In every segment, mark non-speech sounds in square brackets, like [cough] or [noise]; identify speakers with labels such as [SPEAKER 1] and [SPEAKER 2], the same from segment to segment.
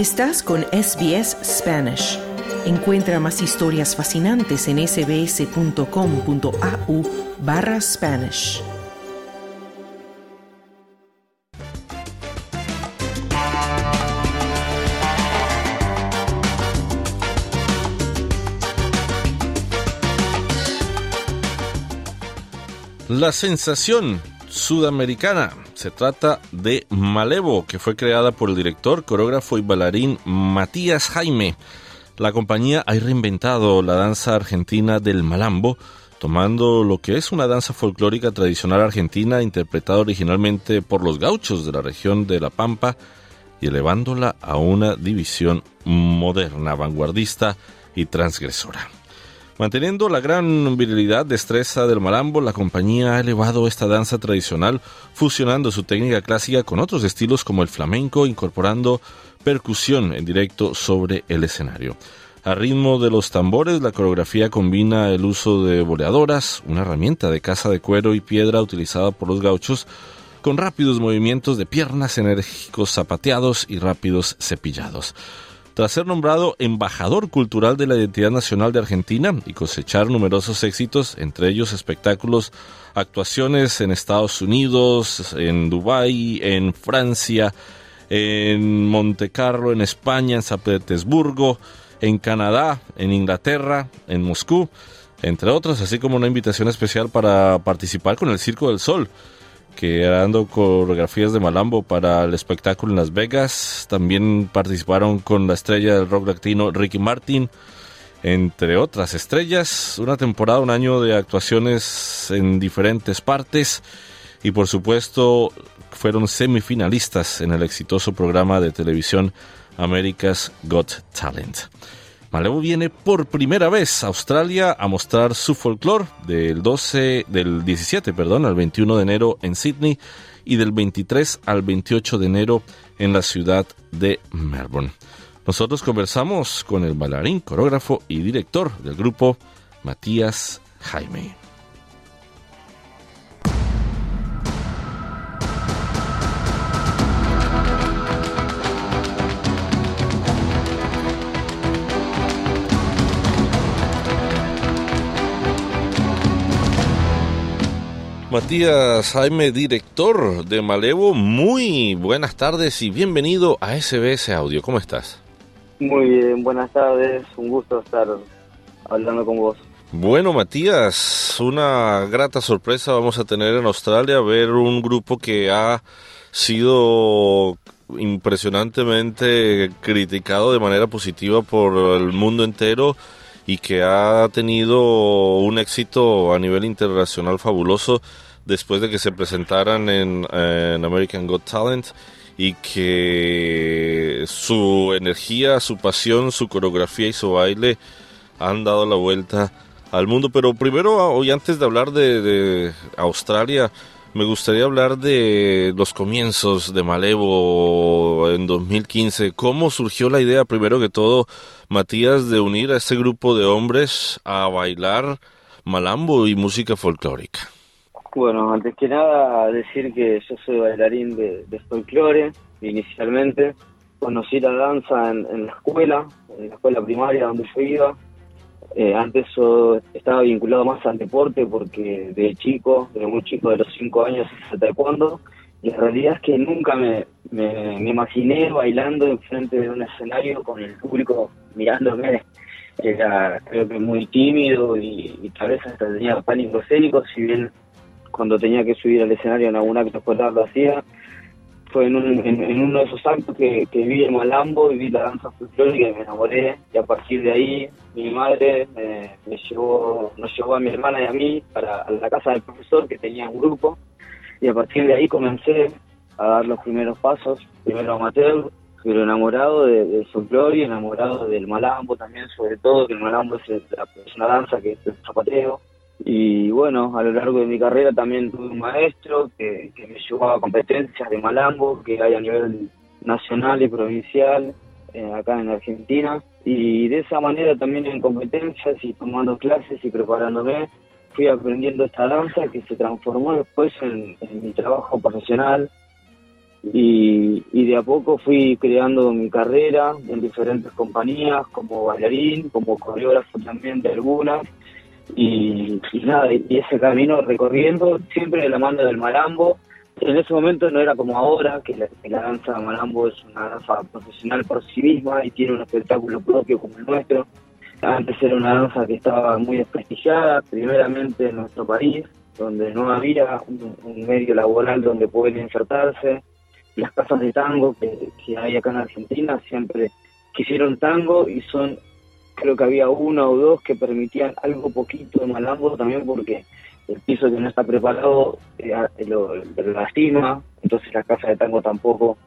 [SPEAKER 1] Estás con SBS Spanish. Encuentra más historias fascinantes en sbs.com.au barra Spanish.
[SPEAKER 2] La sensación sudamericana. Se trata de Malevo, que fue creada por el director, coreógrafo y bailarín Matías Jaime. La compañía ha reinventado la danza argentina del malambo, tomando lo que es una danza folclórica tradicional argentina interpretada originalmente por los gauchos de la región de La Pampa y elevándola a una división moderna, vanguardista y transgresora. Manteniendo la gran virilidad, destreza del malambo, la compañía ha elevado esta danza tradicional, fusionando su técnica clásica con otros estilos como el flamenco, incorporando percusión en directo sobre el escenario. A ritmo de los tambores, la coreografía combina el uso de boleadoras, una herramienta de caza de cuero y piedra utilizada por los gauchos, con rápidos movimientos de piernas enérgicos zapateados y rápidos cepillados. Tras ser nombrado embajador cultural de la identidad nacional de Argentina y cosechar numerosos éxitos, entre ellos espectáculos, actuaciones en Estados Unidos, en Dubái, en Francia, en Montecarlo, en España, en San Petersburgo, en Canadá, en Inglaterra, en Moscú, entre otros, así como una invitación especial para participar con el Circo del Sol que dando coreografías de Malambo para el espectáculo en Las Vegas. También participaron con la estrella del rock latino Ricky Martin, entre otras estrellas. Una temporada, un año de actuaciones en diferentes partes y por supuesto fueron semifinalistas en el exitoso programa de televisión America's Got Talent. Malevo viene por primera vez a Australia a mostrar su folclore del 12 del 17, perdón, al 21 de enero en Sydney y del 23 al 28 de enero en la ciudad de Melbourne. Nosotros conversamos con el bailarín, coreógrafo y director del grupo Matías Jaime. Matías Jaime, director de Malevo, muy buenas tardes y bienvenido a SBS Audio. ¿Cómo estás?
[SPEAKER 3] Muy bien, buenas tardes, un gusto estar hablando con vos.
[SPEAKER 2] Bueno, Matías, una grata sorpresa vamos a tener en Australia, ver un grupo que ha sido impresionantemente criticado de manera positiva por el mundo entero y que ha tenido un éxito a nivel internacional fabuloso después de que se presentaran en, American Got Talent y que su energía, su pasión, su coreografía y su baile han dado la vuelta al mundo. Pero primero, hoy antes de hablar de, de Australia, me gustaría hablar de los comienzos de Malevo en 2015. ¿Cómo surgió la idea, primero que todo, Matías, de unir a este grupo de hombres a bailar malambo y música folclórica?
[SPEAKER 3] Bueno, antes que nada decir que yo soy bailarín de, folclore inicialmente. Conocí la danza en la escuela, en la escuela primaria donde yo iba eh, antes yo estaba vinculado más al deporte porque de chico, de muy chico, de los 5 años, hice taekwondo. Y la realidad es que nunca me, me, imaginé bailando enfrente de un escenario con el público mirándome. Era creo que muy tímido y, tal vez hasta tenía pánico escénico, si bien cuando tenía que subir al escenario en algún acto escolar lo hacía fue en, uno de esos actos que, vi en Malambo y vi la danza folclórica y me enamoré. Y a partir de ahí, mi madre me, llevó, nos llevó a mi hermana y a mí para la casa del profesor que tenía un grupo. Y a partir de ahí comencé a dar los primeros pasos, primero amateur, pero enamorado del folclore, enamorado del malambo también, sobre todo, que el malambo es, es una danza que es el zapateo y bueno, a lo largo de mi carrera también tuve un maestro que, me llevó a competencias de malambo que hay a nivel nacional y provincial eh, acá en Argentina. Y de esa manera también en competencias y tomando clases y preparándome, fui aprendiendo esta danza que se transformó después en, mi trabajo profesional. y, y de a poco fui creando mi carrera en diferentes compañías, como bailarín, como coreógrafo también de algunas, y, nada, y ese camino recorriendo siempre de la mano del malambo. En ese momento no era como ahora, que la, danza malambo es una danza profesional por sí misma y tiene un espectáculo propio como el nuestro. Antes era una danza que estaba muy desprestigiada, primeramente en nuestro país, donde no había un, un medio laboral donde poder insertarse. Las casas de tango que, que hay acá en Argentina siempre quisieron tango y son creo que había una o dos que permitían algo poquito de malambo también porque el piso que no está preparado eh, lo, lo lastima, entonces las casas de tango tampoco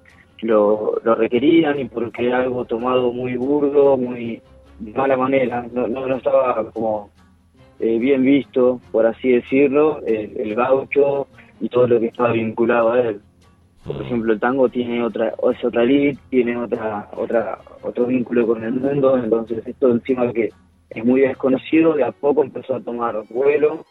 [SPEAKER 3] lo, lo requerían y porque era algo tomado muy burdo, muy de mala manera, no, no, no estaba como eh, bien visto, por así decirlo, el gaucho y todo lo que estaba vinculado a él. Por ejemplo, el tango tiene otra, es otra elite, tiene otra, otra, otro vínculo con el mundo, entonces esto encima que es muy desconocido, de a poco empezó a tomar vuelo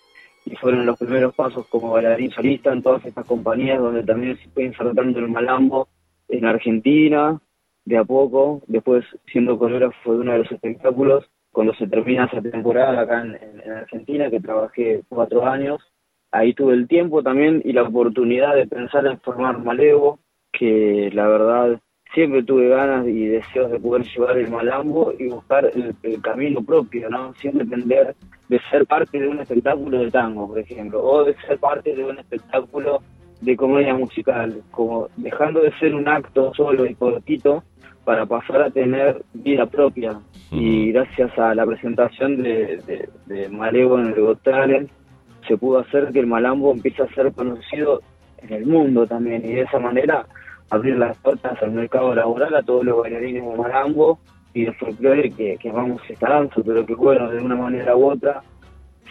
[SPEAKER 3] y fueron los primeros pasos como bailarín solista en todas estas compañías donde también se fue insertando el malambo en Argentina, de a poco, después siendo coreógrafo de uno de los espectáculos, cuando se termina esa temporada acá en, en Argentina, que trabajé cuatro años, ahí tuve el tiempo también y la oportunidad de pensar en formar Malevo, que la verdad siempre tuve ganas y deseos de poder llevar el malambo y buscar el, el, camino propio, ¿no? Sin depender de ser parte de un espectáculo de tango, por ejemplo, o de ser parte de un espectáculo de comedia musical, como dejando de ser un acto solo y cortito para pasar a tener vida propia. Y gracias a la presentación de, de, de Malevo en el Got Talent, se pudo hacer que el malambo empiece a ser conocido en el mundo también y de esa manera abrir las puertas al mercado laboral a todos los bailarines de malambo y de folclore que, que amamos esta danza, pero que bueno, de una manera u otra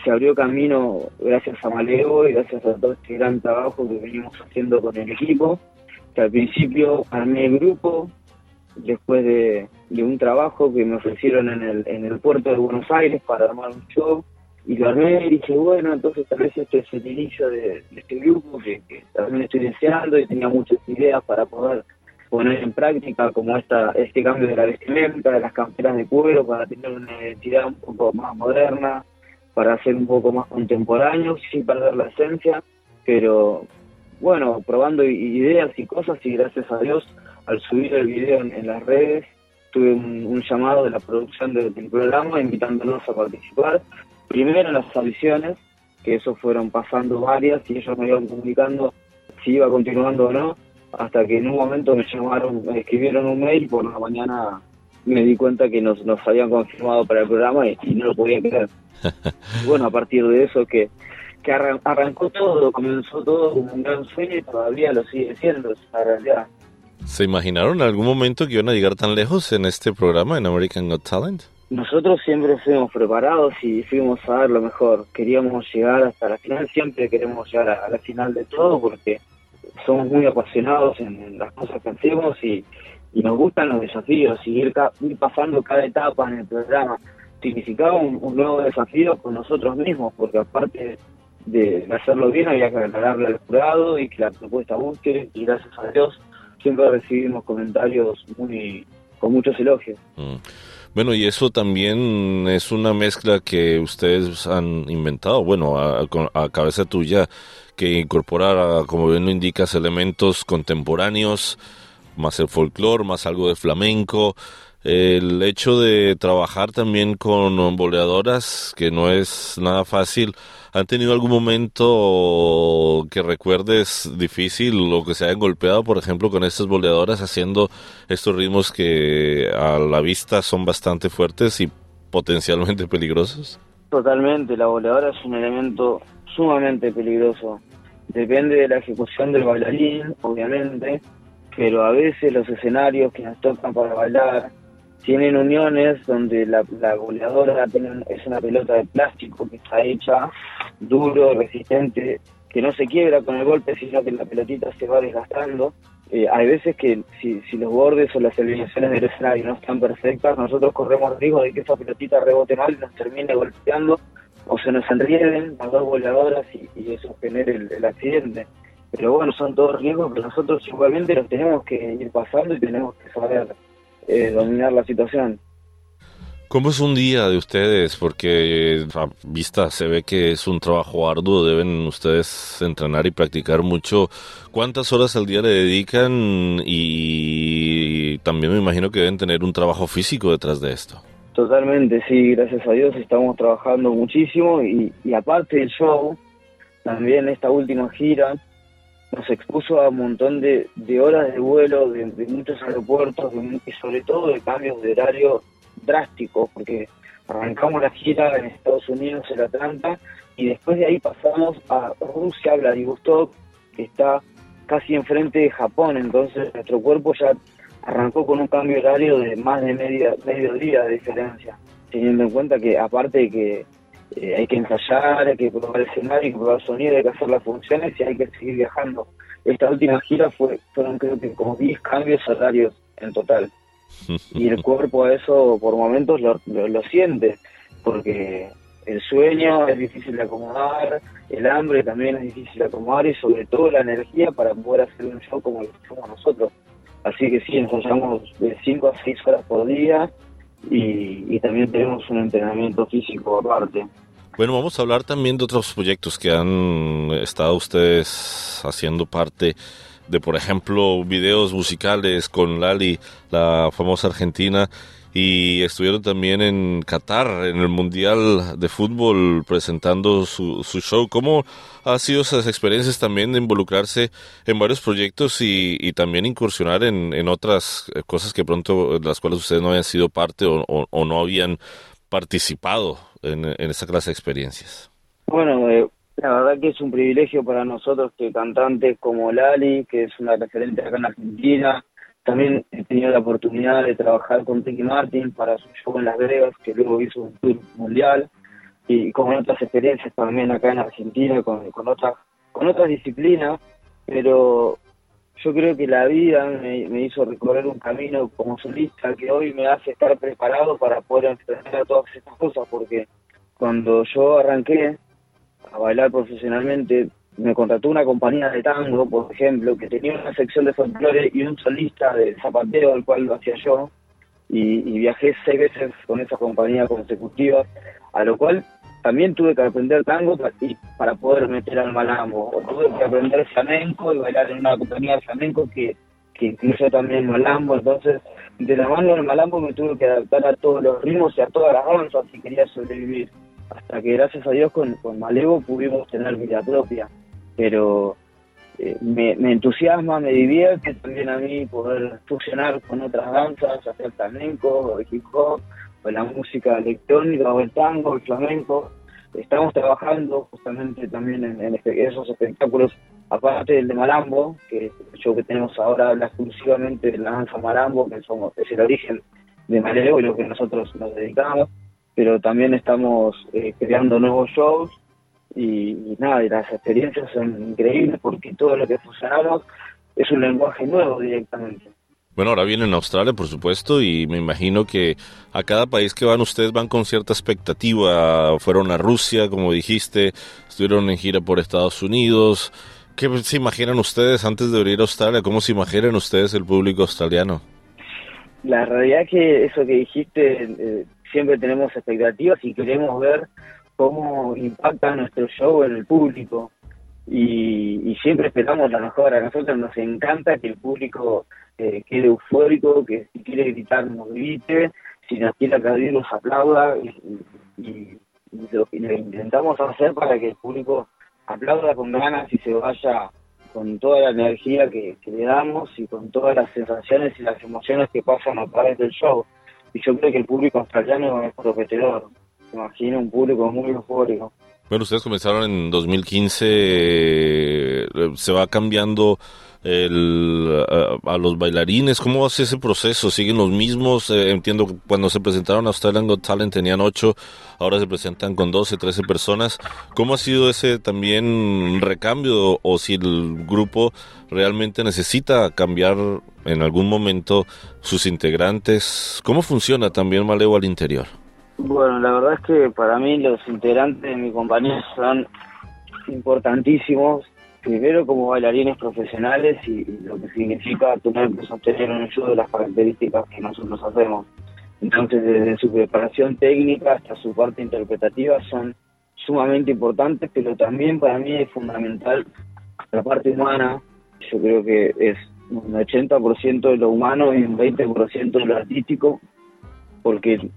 [SPEAKER 3] se abrió camino gracias a Maleo y gracias a todo este gran trabajo que venimos haciendo con el equipo, que al principio armé el grupo, después de, de un trabajo que me ofrecieron en el, en el puerto de Buenos Aires para armar un show, y lo armé y dije, bueno, entonces tal vez este es el inicio de, este grupo que, también estoy deseando y tenía muchas ideas para poder poner en práctica como esta este cambio de la vestimenta, de las camperas de cuero, para tener una identidad un poco más moderna, para ser un poco más contemporáneo, sin perder la esencia, pero bueno, probando ideas y cosas y gracias a Dios al subir el video en, las redes tuve un, llamado de la producción del programa invitándonos a participar primero las audiciones, que eso fueron pasando varias y ellos me iban comunicando si iba continuando o no, hasta que en un momento me llamaron, me escribieron un mail, por la mañana me di cuenta que nos, nos habían confirmado para el programa y, y no lo podía creer. [laughs] bueno, a partir de eso que, que arran, arrancó todo, comenzó todo como un gran sueño y todavía lo sigue siendo, es una realidad.
[SPEAKER 2] ¿Se imaginaron en algún momento que iban a llegar tan lejos en este programa, en American Got Talent?
[SPEAKER 3] Nosotros siempre fuimos preparados y fuimos a dar lo mejor. Queríamos llegar hasta la final, siempre queremos llegar a, la final de todo porque somos muy apasionados en, las cosas que hacemos y, nos gustan los desafíos, y ir, ir, pasando cada etapa en el programa. Significaba un, nuevo desafío con nosotros mismos, porque aparte de, hacerlo bien había que aclararle al jurado y que la propuesta guste, y gracias a Dios siempre recibimos comentarios muy con muchos elogios.
[SPEAKER 2] Mm. Bueno, y eso también es una mezcla que ustedes han inventado, bueno, a, cabeza tuya, que incorpora, como bien lo indicas, elementos contemporáneos, más el folclore, más algo de flamenco. El hecho de trabajar también con boleadoras, que no es nada fácil, ¿Han tenido algún momento que recuerdes difícil o que se hayan golpeado, por ejemplo, con estas boleadoras haciendo estos ritmos que a la vista son bastante fuertes y potencialmente peligrosos?
[SPEAKER 3] Totalmente, la boleadora es un elemento sumamente peligroso. Depende de la ejecución del bailarín, obviamente, pero a veces los escenarios que nos tocan para bailar tienen uniones donde la, la goleadora es una pelota de plástico que está hecha duro, resistente, que no se quiebra con el golpe, sino que la pelotita se va desgastando. Eh, hay veces que si, si, los bordes o las alineaciones del escenario no están perfectas, nosotros corremos riesgo de que esa pelotita rebote mal y nos termine golpeando o se nos enrieden las dos goleadoras y, y eso genere el, el accidente. pero bueno, son todos riesgos que nosotros igualmente los tenemos que ir pasando y tenemos que saber eh, dominar la situación.
[SPEAKER 2] ¿Cómo es un día de ustedes? Porque a vista se ve que es un trabajo arduo, deben ustedes entrenar y practicar mucho. ¿Cuántas horas al día le dedican? Y también me imagino que deben tener un trabajo físico detrás de esto.
[SPEAKER 3] Totalmente, sí, gracias a Dios estamos trabajando muchísimo y, aparte del show, también esta última gira nos expuso a un montón de, horas de vuelo de, muchos aeropuertos y sobre todo de cambios de horario drásticos, porque arrancamos la gira en Estados Unidos, en Atlanta, y después de ahí pasamos a Rusia, Vladivostok, que está casi enfrente de Japón, entonces nuestro cuerpo ya arrancó con un cambio horario de más de media, medio día de diferencia, teniendo en cuenta que aparte de que eh, hay que ensayar, hay que probar escenario, hay que probar sonido, hay que hacer las funciones y hay que seguir viajando. Esta última gira fue, fueron creo que como 10 cambios horarios en total. [laughs] y el cuerpo a eso por momentos lo, lo, siente, porque el sueño es difícil de acomodar, el hambre también es difícil de acomodar y sobre todo la energía para poder hacer un show como lo hacemos nosotros. Así que sí, ensayamos de 5 a 6 horas por día y, y también tenemos un entrenamiento físico aparte.
[SPEAKER 2] Bueno, vamos a hablar también de otros proyectos que han estado ustedes haciendo parte de, por ejemplo, videos musicales con Lali, la famosa argentina, y estuvieron también en Qatar, en el Mundial de Fútbol, presentando su, su show. ¿Cómo ha sido esas experiencias también de involucrarse en varios proyectos y, también incursionar en, en, otras cosas que pronto, las cuales ustedes no habían sido parte o, o, no habían participado en, en esa clase de experiencias?
[SPEAKER 3] Bueno, eh, la verdad que es un privilegio para nosotros que cantantes como Lali, que es una referente acá en Argentina, también he tenido la oportunidad de trabajar con Ricky Martin para su show en Las Vegas, que luego hizo un tour mundial, y con otras experiencias también acá en Argentina, con, con, otras, con otras disciplinas, pero yo creo que la vida me, me, hizo recorrer un camino como solista que hoy me hace estar preparado para poder enfrentar todas estas cosas, porque cuando yo arranqué a bailar profesionalmente, me contrató una compañía de tango, por ejemplo, que tenía una sección de folclore y un solista de zapateo, el cual lo hacía yo, y, viajé seis veces con esa compañía consecutiva, a lo cual también tuve que aprender tango para, para poder meter al malambo, o tuve que aprender flamenco y bailar en una compañía de flamenco que, que incluye también malambo, entonces de la mano del malambo me tuve que adaptar a todos los ritmos y a todas las danzas si quería sobrevivir hasta que gracias a Dios con, con Malevo pudimos tener vida propia. Pero eh, me, entusiasma, me divierte también a mí poder fusionar con otras danzas, hacer flamenco, el hip hop, o la música electrónica, o el tango, el flamenco. Estamos trabajando justamente también en, esos espectáculos, aparte del de Malambo, que es el show que tenemos ahora habla exclusivamente de la danza Malambo, que somos, es el origen de Malevo y lo que nosotros nos dedicamos pero también estamos eh, creando nuevos shows y, nada, y las experiencias son increíbles porque todo lo que fusionamos es un lenguaje nuevo directamente.
[SPEAKER 2] Bueno, ahora vienen a Australia, por supuesto, y me imagino que a cada país que van ustedes van con cierta expectativa. Fueron a Rusia, como dijiste, estuvieron en gira por Estados Unidos. ¿Qué se imaginan ustedes antes de venir a Australia? ¿Cómo se imaginan ustedes el público australiano?
[SPEAKER 3] La realidad que eso que dijiste eh, siempre tenemos expectativas y queremos ver cómo impacta nuestro show en el público. Y, siempre esperamos la mejor. A nosotros nos encanta que el público eh, quede eufórico, que si quiere gritar nos grite, si nos quiere aplaudir nos aplauda. Y, lo, lo intentamos hacer para que el público aplauda con ganas y se vaya con toda la energía que, le damos y con todas las sensaciones y las emociones que pasan a través del show y yo creo que el público australiano es prometedor. Me imagino un público muy eufórico.
[SPEAKER 2] Bueno, ustedes comenzaron en 2015, eh, se va cambiando el, a, los bailarines. ¿Cómo hace ese proceso? ¿Siguen los mismos? Eh, entiendo que cuando se presentaron a Australian Got Talent tenían 8, ahora se presentan con 12, 13 personas. ¿Cómo ha sido ese también recambio o si el grupo realmente necesita cambiar en algún momento sus integrantes? ¿Cómo funciona también Maleo al interior?
[SPEAKER 3] Bueno, la verdad es que para mí los integrantes de mi compañía son importantísimos primero como bailarines profesionales y, lo que significa tener que sostener un show de las características que nosotros hacemos. Entonces, desde su preparación técnica hasta su parte interpretativa son sumamente importantes, pero también para mí es fundamental la parte humana. Yo creo que es un 80% de lo humano y un 20% de lo artístico, porque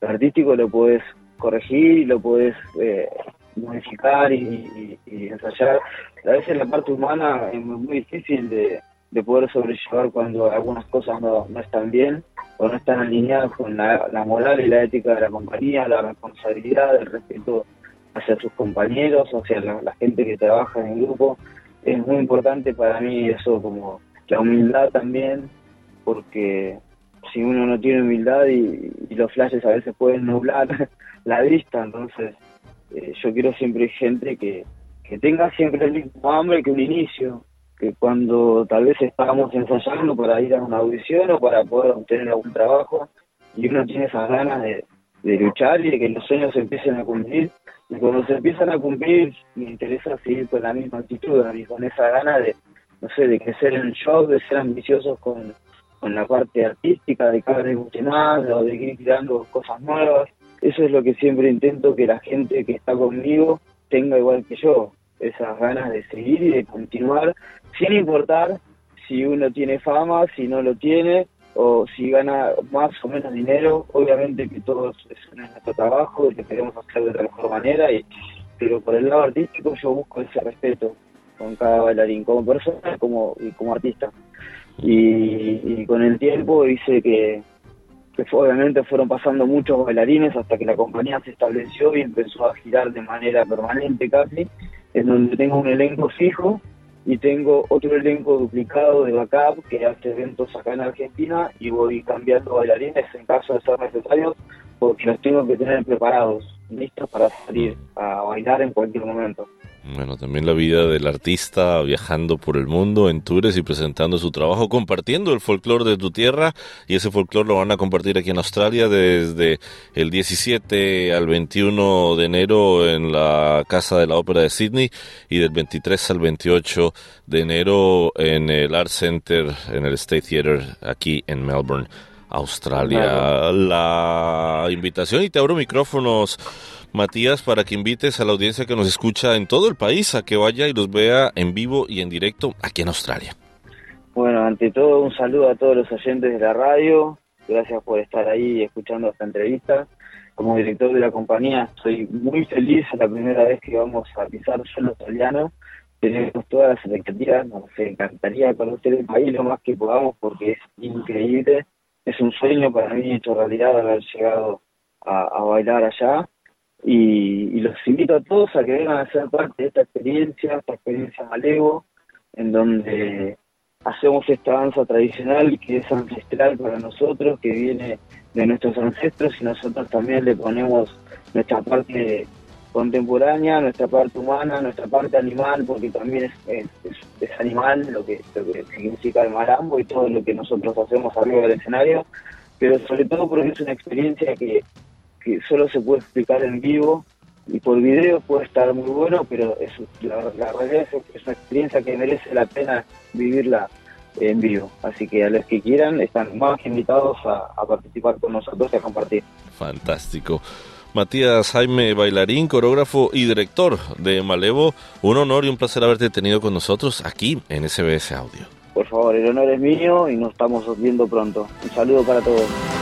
[SPEAKER 3] lo artístico lo puedes corregir y lo puedes eh, modificar y, ensayar. A veces la parte humana es muy difícil de, poder sobrellevar cuando algunas cosas no, están bien o no están alineadas con la, moral y la ética de la compañía, la responsabilidad, el respeto hacia sus compañeros, hacia la, la gente que trabaja en el grupo. Es muy importante para mí eso como la humildad también, porque si uno no tiene humildad y los flashes a veces pueden nublar [laughs] la vista, entonces eh, yo quiero siempre gente que, que tenga siempre el mismo hambre que un inicio, que cuando tal vez estábamos ensayando para ir a una audición o para poder obtener algún trabajo, y uno tiene esas ganas de, de luchar y de que los sueños se empiecen a cumplir, y cuando se empiezan a cumplir me interesa seguir con la misma actitud, y con esa gana de, no sé, de crecer en el show, de ser ambiciosos con, con la parte artística, de cada vez más, o de ir tirando cosas nuevas, eso es lo que siempre intento que la gente que está conmigo tenga igual que yo, esas ganas de seguir y de continuar, sin importar si uno tiene fama, si no lo tiene, o si gana más o menos dinero, obviamente que todo es nuestro trabajo y que queremos hacer de la mejor manera, y, pero por el lado artístico yo busco ese respeto con cada bailarín, como persona como, y como artista. y con el tiempo hice que, que obviamente fueron pasando muchos bailarines hasta que la compañía se estableció y empezó a girar de manera permanente casi, en donde tengo un elenco fijo y tengo otro elenco duplicado de backup que hace eventos acá en Argentina y voy cambiando bailarines en caso de ser necesarios porque los tengo que tener preparados, listos para salir a bailar en cualquier momento.
[SPEAKER 2] Bueno, también la vida del artista viajando por el mundo en tours y presentando su trabajo, compartiendo el folclore de tu tierra y ese folclore lo van a compartir aquí en Australia desde el 17 al 21 de enero en la Casa de la Ópera de Sydney y del 23 al 28 de enero en el Art Center, en el State Theatre aquí en Melbourne. Australia. La invitación y te abro micrófonos Matías, para que invites a la audiencia que nos escucha en todo el país a que vaya y los vea en vivo y en directo aquí en Australia.
[SPEAKER 3] Bueno, ante todo un saludo a todos los oyentes de la radio. Gracias por estar ahí escuchando esta entrevista. Como director de la compañía estoy muy feliz, es la primera vez que vamos a pisar suelo australiano. Tenemos todas las expectativas, nos encantaría conocer el país lo más que podamos porque es increíble. Es un sueño para mí hecho realidad haber llegado a bailar allá y, los invito a todos a que vengan a ser parte de esta experiencia, esta experiencia Malevo, en donde hacemos esta danza tradicional que es ancestral para nosotros, que viene de nuestros ancestros y nosotros también le ponemos nuestra parte contemporánea, nuestra parte humana, nuestra parte animal, porque también es, animal lo que, lo que significa el marambo y todo lo que nosotros hacemos arriba del escenario, pero sobre todo porque es una experiencia que que solo se puede explicar en vivo y por video puede estar muy bueno, pero es, la, realidad es, una experiencia que merece la pena vivirla en vivo. Así que a los que quieran están más invitados a, participar con nosotros y a compartir.
[SPEAKER 2] Fantástico. Matías Jaime, bailarín, coreógrafo y director de Malevo, un honor y un placer haberte tenido con nosotros aquí en SBS Audio.
[SPEAKER 3] Por favor, el honor es mío y nos estamos viendo pronto. Un saludo para todos.